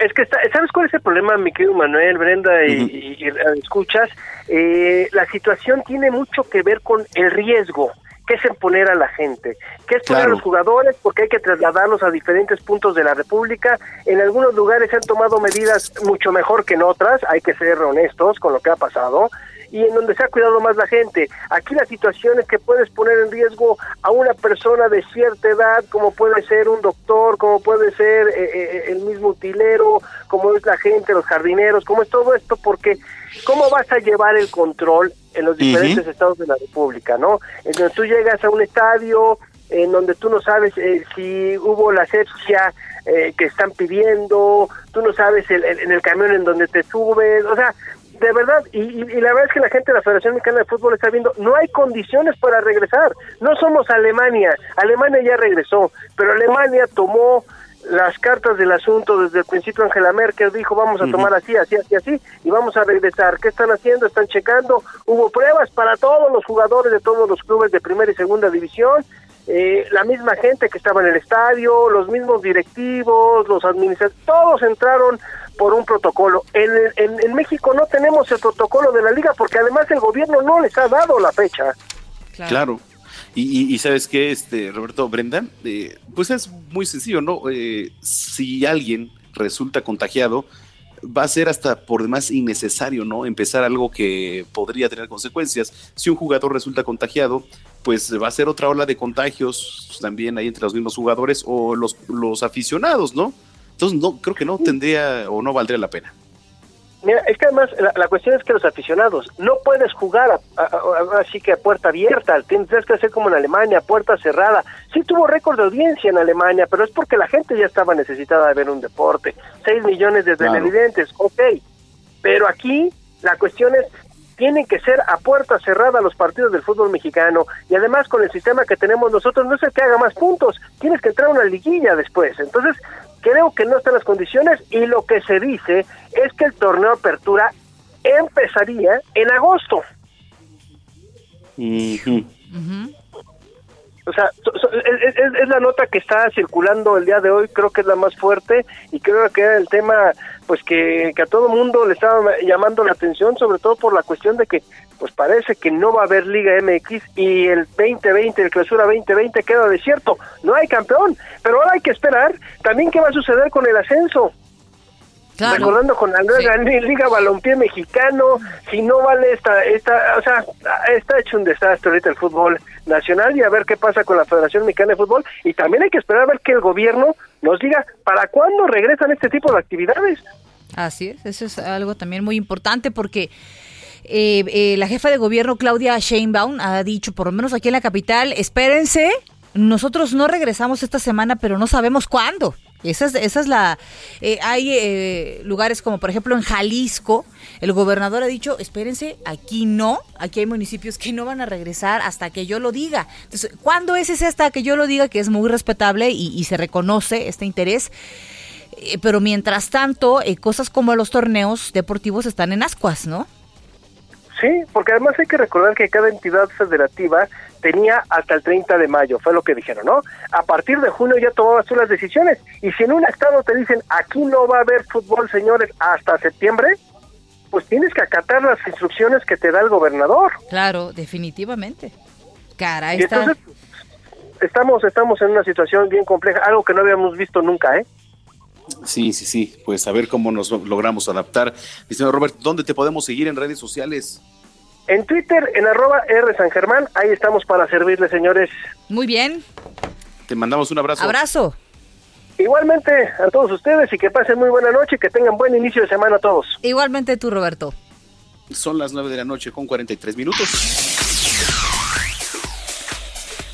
Es que está, ¿sabes cuál es el problema, mi querido Manuel, Brenda y, escuchas? Eh, la situación tiene mucho que ver con el riesgo ¿qué es poner a la gente? ¿Qué es poner a los jugadores? Porque hay que trasladarlos a diferentes puntos de la República. En algunos lugares se han tomado medidas mucho mejor que en otras, hay que ser honestos con lo que ha pasado y en donde se ha cuidado más la gente. Aquí la situación es que puedes poner en riesgo a una persona de cierta edad, como puede ser un doctor, como puede ser eh, eh, el mismo utilero, como es la gente, los jardineros, como es todo esto, porque ¿cómo vas a llevar el control en los diferentes estados de la República, no? En donde tú llegas a un estadio en donde tú no sabes eh, si hubo la asepsia eh, que están pidiendo, tú no sabes el- el- en el camión en donde te subes, o sea, de verdad, y, y- y la verdad es que la gente de la Federación Mexicana de Fútbol está viendo, no hay condiciones para regresar, no somos Alemania, Alemania ya regresó, pero Alemania tomó las cartas del asunto desde el principio Angela Merkel dijo vamos a tomar así, así, así, así y vamos a regresar. ¿Qué están haciendo? Están checando. Hubo pruebas para todos los jugadores de todos los clubes de primera y segunda división. Eh, la misma gente que estaba en el estadio, los mismos directivos, los administradores, todos entraron por un protocolo. En, en, en México no tenemos el protocolo de la liga porque además el gobierno no les ha dado la fecha. Claro. Y, y- y sabes qué, este, Roberto Brenda, Eh, pues es muy sencillo, ¿no? Eh, si alguien resulta contagiado, va a ser hasta por demás innecesario, ¿no? Empezar algo que podría tener consecuencias. Si un jugador resulta contagiado, pues va a ser otra ola de contagios también ahí entre los mismos jugadores o los, los aficionados, ¿no? Entonces, no, creo que no tendría o no valdría la pena. Mira, es que además la, la cuestión es que los aficionados no puedes jugar a- a- a- así que a puerta abierta, tienes que hacer como en Alemania, puerta cerrada. Sí tuvo récord de audiencia en Alemania, pero es porque la gente ya estaba necesitada de ver un deporte. Seis millones de Claro. televidentes, ok. Pero aquí la cuestión es, tienen que ser a puerta cerrada los partidos del fútbol mexicano y además con el sistema que tenemos nosotros no es el que haga más puntos, tienes que entrar a una liguilla después. Entonces, creo que no están las condiciones y lo que se dice es que el torneo apertura empezaría en agosto. O sea, es la nota que está circulando el día de hoy, creo que es la más fuerte y creo que era el tema pues que, que a todo mundo le estaba llamando la atención, sobre todo por la cuestión de que pues parece que no va a haber Liga MX y el 2020, el clausura 2020 queda desierto, no hay campeón, pero ahora hay que esperar también qué va a suceder con el ascenso. Recordando con la nueva Liga Balompié Mexicano, si no vale esta, esta, o sea, está hecho un desastre ahorita el fútbol nacional y a ver qué pasa con la Federación Mexicana de Fútbol y también hay que esperar a ver que el gobierno nos diga para cuándo regresan este tipo de actividades. Así es, eso es algo también muy importante porque eh, eh, la jefa de gobierno Claudia Sheinbaum ha dicho, por lo menos aquí en la capital, espérense, nosotros no regresamos esta semana, pero no sabemos cuándo. Esa es, esa es la... eh, hay eh, lugares como por ejemplo en Jalisco, el gobernador ha dicho, espérense, aquí no, aquí hay municipios que no van a regresar hasta que yo lo diga. Entonces, ¿cuándo es ese hasta que yo lo diga? Que es muy respetable y, y se reconoce este interés. Eh, pero mientras tanto, eh, cosas como los torneos deportivos están en ascuas, ¿no? Sí, porque además hay que recordar que cada entidad federativa tenía hasta el 30 de mayo, fue lo que dijeron, ¿no? A partir de junio ya tomabas tú las decisiones. Y si en un estado te dicen, aquí no va a haber fútbol, señores, hasta septiembre, pues tienes que acatar las instrucciones que te da el gobernador. Claro, definitivamente. Está... entonces, estamos, estamos en una situación bien compleja, algo que no habíamos visto nunca, ¿eh? Sí, sí, sí. Pues a ver cómo nos logramos adaptar. Mi señor Robert, ¿dónde te podemos seguir en redes sociales? En Twitter, en arroba R San Germán, ahí estamos para servirles, señores. Muy bien. Te mandamos un abrazo. Abrazo. Igualmente a todos ustedes y que pasen muy buena noche y que tengan buen inicio de semana a todos. Igualmente tú, Roberto. Son las 9 de la noche con 43 minutos.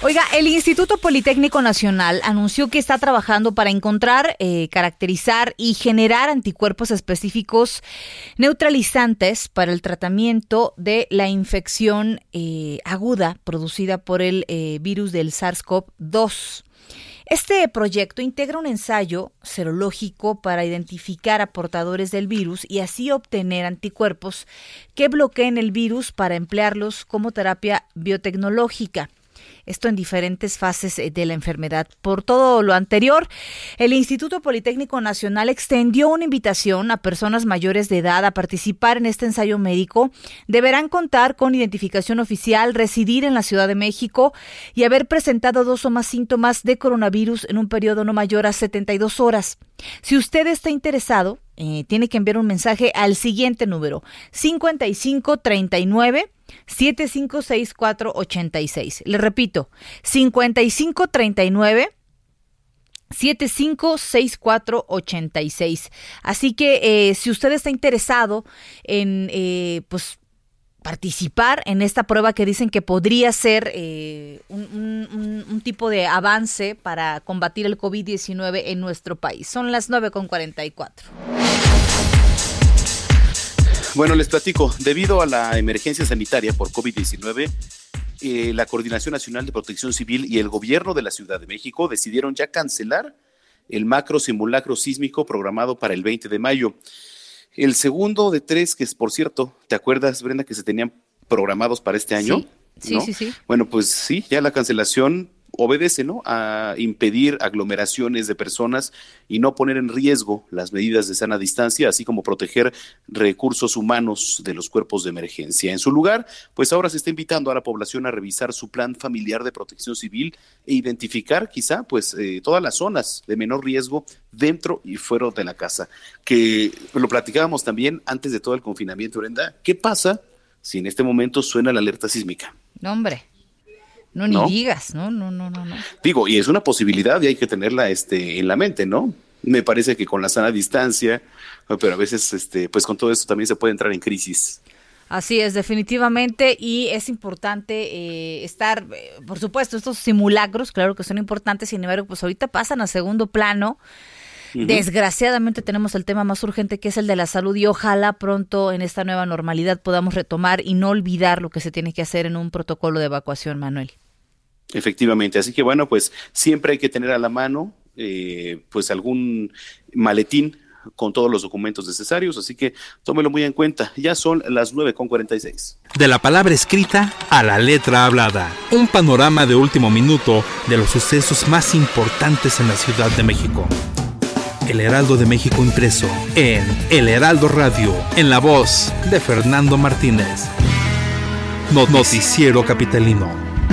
Oiga, el Instituto Politécnico Nacional anunció que está trabajando para encontrar, eh, caracterizar y generar anticuerpos específicos neutralizantes para el tratamiento de la infección eh, aguda producida por el eh, virus del SARS-CoV-2. Este proyecto integra un ensayo serológico para identificar a portadores del virus y así obtener anticuerpos que bloqueen el virus para emplearlos como terapia biotecnológica. Esto en diferentes fases eh, de la enfermedad. Por todo lo anterior, el Instituto Politécnico Nacional extendió una invitación a personas mayores de edad a participar en este ensayo médico. Deberán contar con identificación oficial, residir en la Ciudad de México y haber presentado dos o más síntomas de coronavirus en un periodo no mayor a 72 horas. Si usted está interesado, eh, tiene que enviar un mensaje al siguiente número 5539 756486. Le repito, 5539 756486. Así que eh, si usted está interesado en eh, pues participar en esta prueba que dicen que podría ser eh, un, tipo de avance para combatir el COVID-19 en nuestro país. Son las 9.44. Bueno, les platico, debido a la emergencia sanitaria por COVID-19, eh, la Coordinación Nacional de Protección Civil y el gobierno de la Ciudad de México decidieron ya cancelar el macro simulacro sísmico programado para el 20 de mayo. El segundo de tres, que es por cierto, ¿te acuerdas, Brenda, que se tenían programados para este año? Sí, sí, sí. Bueno, pues sí, ya la cancelación obedece, ¿no? A impedir aglomeraciones de personas y no poner en riesgo las medidas de sana distancia, así como proteger recursos humanos de los cuerpos de emergencia. En su lugar, pues ahora se está invitando a la población a revisar su plan familiar de protección civil e identificar quizá, pues, eh, todas las zonas de menor riesgo dentro y fuera de la casa. Que lo platicábamos también antes de todo el confinamiento, Brenda. ¿Qué pasa si en este momento suena la alerta sísmica? No, hombre. No, ni digas, no, no, no, no, no. Digo, y es una posibilidad y hay que tenerla este, en la mente, ¿no? Me parece que con la sana distancia, pero a veces, este, pues con todo esto también se puede entrar en crisis. Así es, definitivamente, y es importante eh, estar, eh, por supuesto, estos simulacros, claro que son importantes, sin embargo, pues ahorita pasan a segundo plano. Desgraciadamente tenemos el tema más urgente que es el de la salud y ojalá pronto en esta nueva normalidad podamos retomar y no olvidar lo que se tiene que hacer en un protocolo de evacuación, Manuel. Efectivamente, así que bueno, pues siempre hay que tener a la mano eh, pues algún maletín con todos los documentos necesarios, así que tómelo muy en cuenta. Ya son las 9.46. De la palabra escrita a la letra hablada. Un panorama de último minuto de los sucesos más importantes en la Ciudad de México. El Heraldo de México impreso en El Heraldo Radio, en la voz de Fernando Martínez. Noticiero Capitalino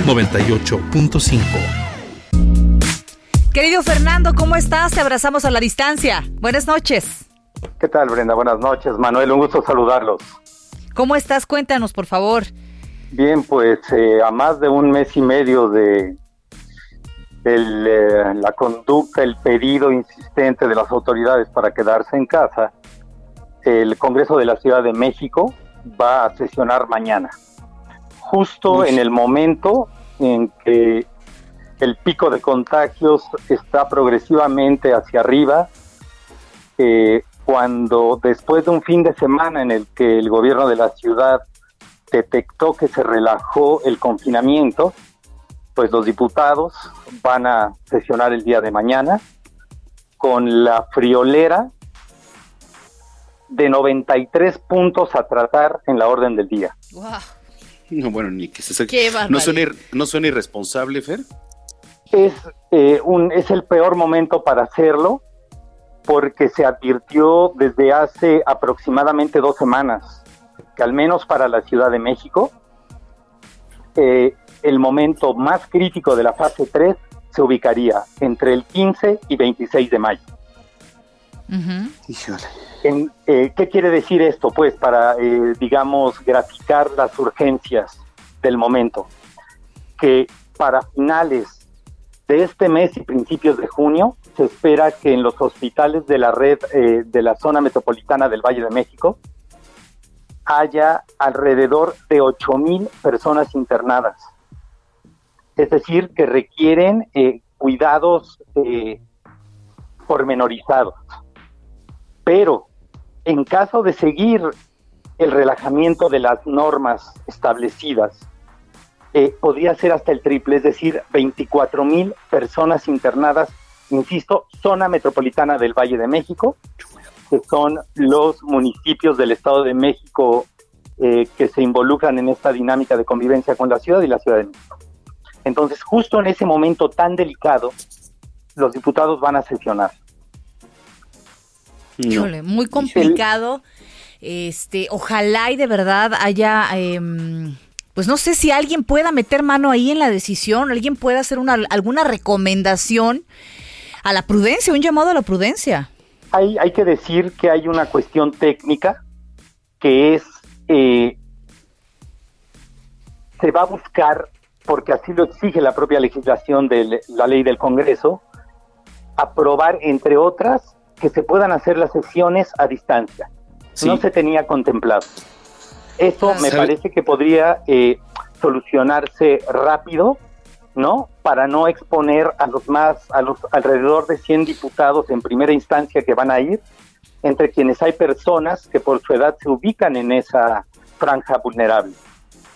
98.5. Querido Fernando, ¿cómo estás? Te abrazamos a la distancia. Buenas noches. ¿Qué tal, Brenda? Buenas noches. Manuel, un gusto saludarlos. ¿Cómo estás? Cuéntanos, por favor. Bien, pues eh, a más de un mes y medio de el, eh, la conducta, el pedido insistente de las autoridades para quedarse en casa, el Congreso de la Ciudad de México va a sesionar mañana, justo en el momento en que el pico de contagios está progresivamente hacia arriba, eh, cuando después de un fin de semana en el que el gobierno de la ciudad detectó que se relajó el confinamiento, pues los diputados van a sesionar el día de mañana con la friolera de 93 puntos a tratar en la orden del día. No, bueno, ni que se ¿No suena, ¿No suena irresponsable, Fer? Es, eh, un, es el peor momento para hacerlo porque se advirtió desde hace aproximadamente dos semanas que al menos para la Ciudad de México eh, el momento más crítico de la fase 3 se ubicaría entre el 15 y 26 de mayo. Eh, ¿Qué quiere decir esto? Pues para, eh, digamos, graficar las urgencias del momento. Que para finales de este mes y principios de junio se espera que en los hospitales de la red eh, de la zona metropolitana del Valle de México haya alrededor de 8 mil personas internadas es decir, que requieren eh, cuidados eh, pormenorizados. Pero en caso de seguir el relajamiento de las normas establecidas, eh, podría ser hasta el triple, es decir, 24 mil personas internadas, insisto, zona metropolitana del Valle de México, que son los municipios del Estado de México que se involucran en esta dinámica de convivencia con la ciudad y la Ciudad de México. Entonces, justo en ese momento tan delicado, los diputados van a sesionar. Híjole, muy complicado. Este, ojalá y de verdad haya, em, pues no sé si alguien pueda meter mano ahí en la decisión, alguien pueda hacer una, alguna recomendación a la prudencia, un llamado a la prudencia. Hay, hay que decir que hay una cuestión técnica que es, eh, se va a buscar, porque así lo exige la propia legislación de la ley del Congreso, aprobar, entre otras, que se puedan hacer las sesiones a distancia. No se tenía contemplado. Eso me parece que podría eh, solucionarse rápido, ¿no? Para no exponer a los más, a los alrededor de 100 diputados en primera instancia que van a ir, entre quienes hay personas que por su edad se ubican en esa franja vulnerable.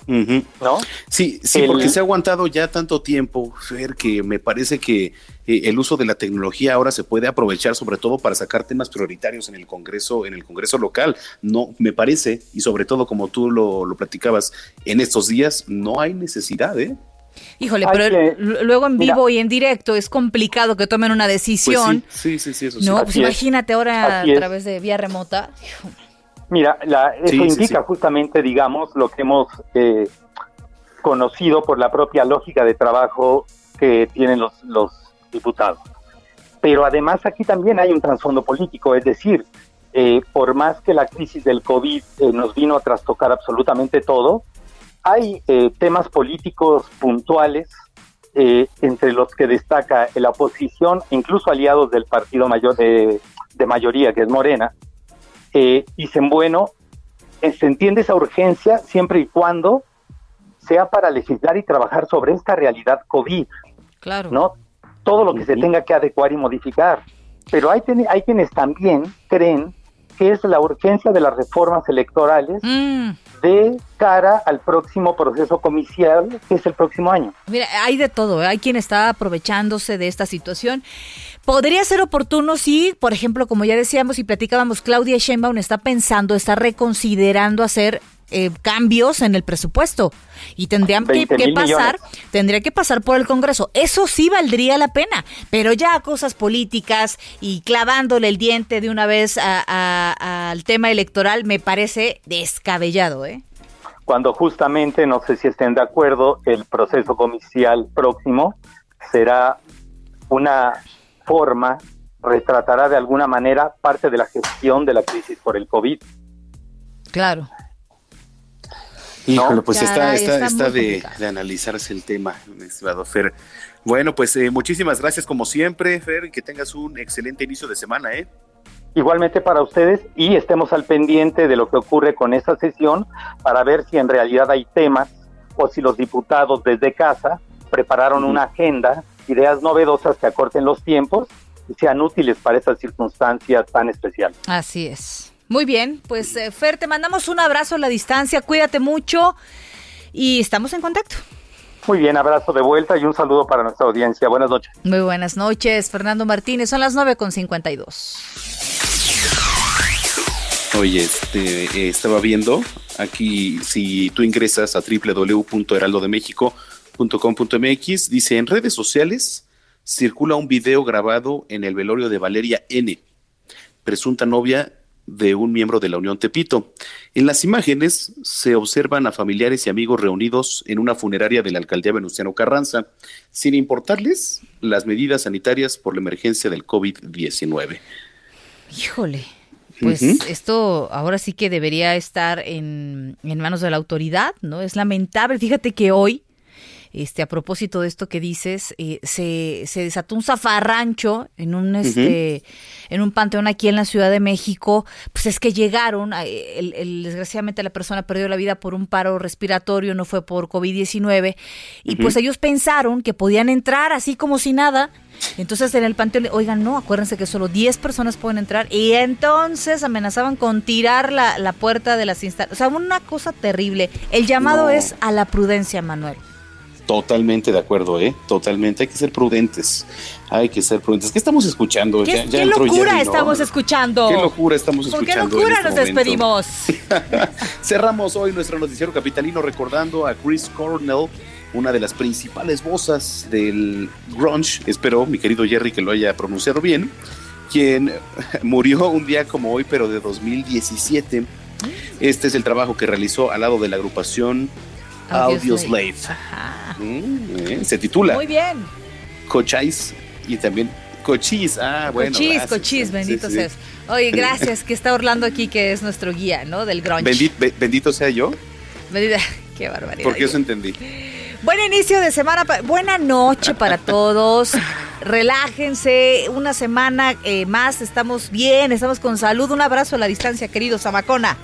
¿No? Sí, sí, porque se ha aguantado ya tanto tiempo, Fer, que me parece que eh, el uso de la tecnología ahora se puede aprovechar sobre todo para sacar temas prioritarios en el Congreso, en el Congreso local. No, me parece, y sobre todo como tú lo, lo platicabas en estos días, no hay necesidad, ¿eh? Híjole, pero luego en vivo y en directo es complicado que tomen una decisión. Pues sí, sí, sí, eso No, pues imagínate ahora a través de vía remota. Mira, la, eso indica justamente, digamos, lo que hemos eh, conocido por la propia lógica de trabajo que tienen los, los diputados. Pero además aquí también hay un trasfondo político, es decir, eh, por más que la crisis del COVID eh, nos vino a trastocar absolutamente todo, hay temas políticos puntuales entre los que destaca la oposición, incluso aliados del partido mayor de mayoría, que es Morena, eh, dicen, bueno, eh, se entiende esa urgencia siempre y cuando sea para legislar y trabajar sobre esta realidad COVID. Claro. ¿No? Todo lo que se tenga que adecuar y modificar. Pero hay, hay quienes también creen que es la urgencia de las reformas electorales mm. de cara al próximo proceso comicial, que es el próximo año. Mira, hay de todo, ¿eh? hay quien está aprovechándose de esta situación. Podría ser oportuno si, por ejemplo, como ya decíamos y platicábamos, Claudia Sheinbaum está pensando, está reconsiderando hacer eh, cambios en el presupuesto y tendrían que, pasar, tendría que pasar por el Congreso. Eso sí valdría la pena, pero ya cosas políticas y clavándole el diente de una vez al tema electoral me parece descabellado, ¿eh? Cuando justamente, no sé si estén de acuerdo, el proceso comicial próximo será una forma retratará de alguna manera parte de la gestión de la crisis por el COVID. Claro. Híjole, pues está, está, está, de, analizarse el tema, estimado Fer. Bueno, pues eh, muchísimas gracias como siempre, Fer, y que tengas un excelente inicio de semana, ¿eh? Igualmente para ustedes y estemos al pendiente de lo que ocurre con esta sesión para ver si en realidad hay temas o si los diputados desde casa prepararon una agenda ideas novedosas que acorten los tiempos y sean útiles para estas circunstancias tan especiales. Así es. Muy bien, pues eh, Fer, te mandamos un abrazo a la distancia, cuídate mucho y estamos en contacto. Muy bien, abrazo de vuelta y un saludo para nuestra audiencia. Buenas noches. Muy buenas noches, Fernando Martínez. Son las 9.52. Oye, este, eh, estaba viendo aquí, si tú ingresas a www.heraldodemexico.com, dice, en redes sociales circula un video grabado en el velorio de Valeria N., presunta novia de un miembro de la Unión Tepito. En las imágenes se observan a familiares y amigos reunidos en una funeraria de la alcaldía Venustiano Carranza, sin importarles las medidas sanitarias por la emergencia del COVID-19. Híjole, pues esto ahora sí que debería estar en, en manos de la autoridad, ¿no? Es lamentable. Fíjate que hoy este, a propósito de esto que dices, eh, se, se, desató un zafarrancho en un, este, en un panteón aquí en la Ciudad de México. Pues es que llegaron, el, desgraciadamente la persona perdió la vida por un paro respiratorio, no fue por COVID-19, y pues ellos pensaron que podían entrar así como si nada. Entonces en el panteón, oigan, no, acuérdense que solo 10 personas pueden entrar. Y entonces amenazaban con tirar la, la puerta de las instalaciones. O sea, una cosa terrible. El llamado es a la prudencia, Manuel. Totalmente de acuerdo, ¿eh? Totalmente. Hay que ser prudentes. Hay que ser prudentes. ¿Qué estamos escuchando? ¿Qué, ¿qué locura estamos escuchando? ¿Qué locura estamos escuchando? ¿Con qué locura este nos despedimos? Cerramos hoy nuestro noticiero capitalino recordando a Chris Cornell, una de las principales voces del grunge, espero mi querido Jerry que lo haya pronunciado bien, quien murió un día como hoy, pero de 2017. Este es el trabajo que realizó al lado de la agrupación Audioslave. Mm, eh, se titula Muy bien. Cochise y también Cochis. Ah, bueno. Cochis, gracias. cochis, bendito Sí, sí. seas. Oye, gracias, que está Orlando aquí, que es nuestro guía, ¿no? Del grunge. Bendi- be- bendito sea yo, Bendita- Qué barbaridad. porque eso entendí. Buen inicio de semana, buena noche para todos. Relájense, una semana eh, más, estamos bien, estamos con salud. Un abrazo a la distancia, querido Zamacona.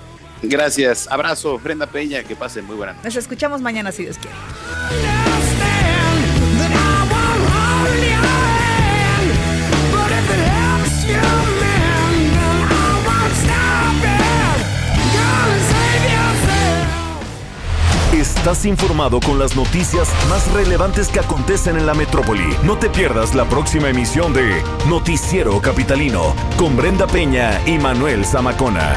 Gracias. Abrazo, Brenda Peña, que pasen muy buena noche. Nos escuchamos mañana si Dios quiere. Estás informado con las noticias más relevantes que acontecen en la metrópoli. No te pierdas la próxima emisión de Noticiero Capitalino con Brenda Peña y Manuel Zamacona.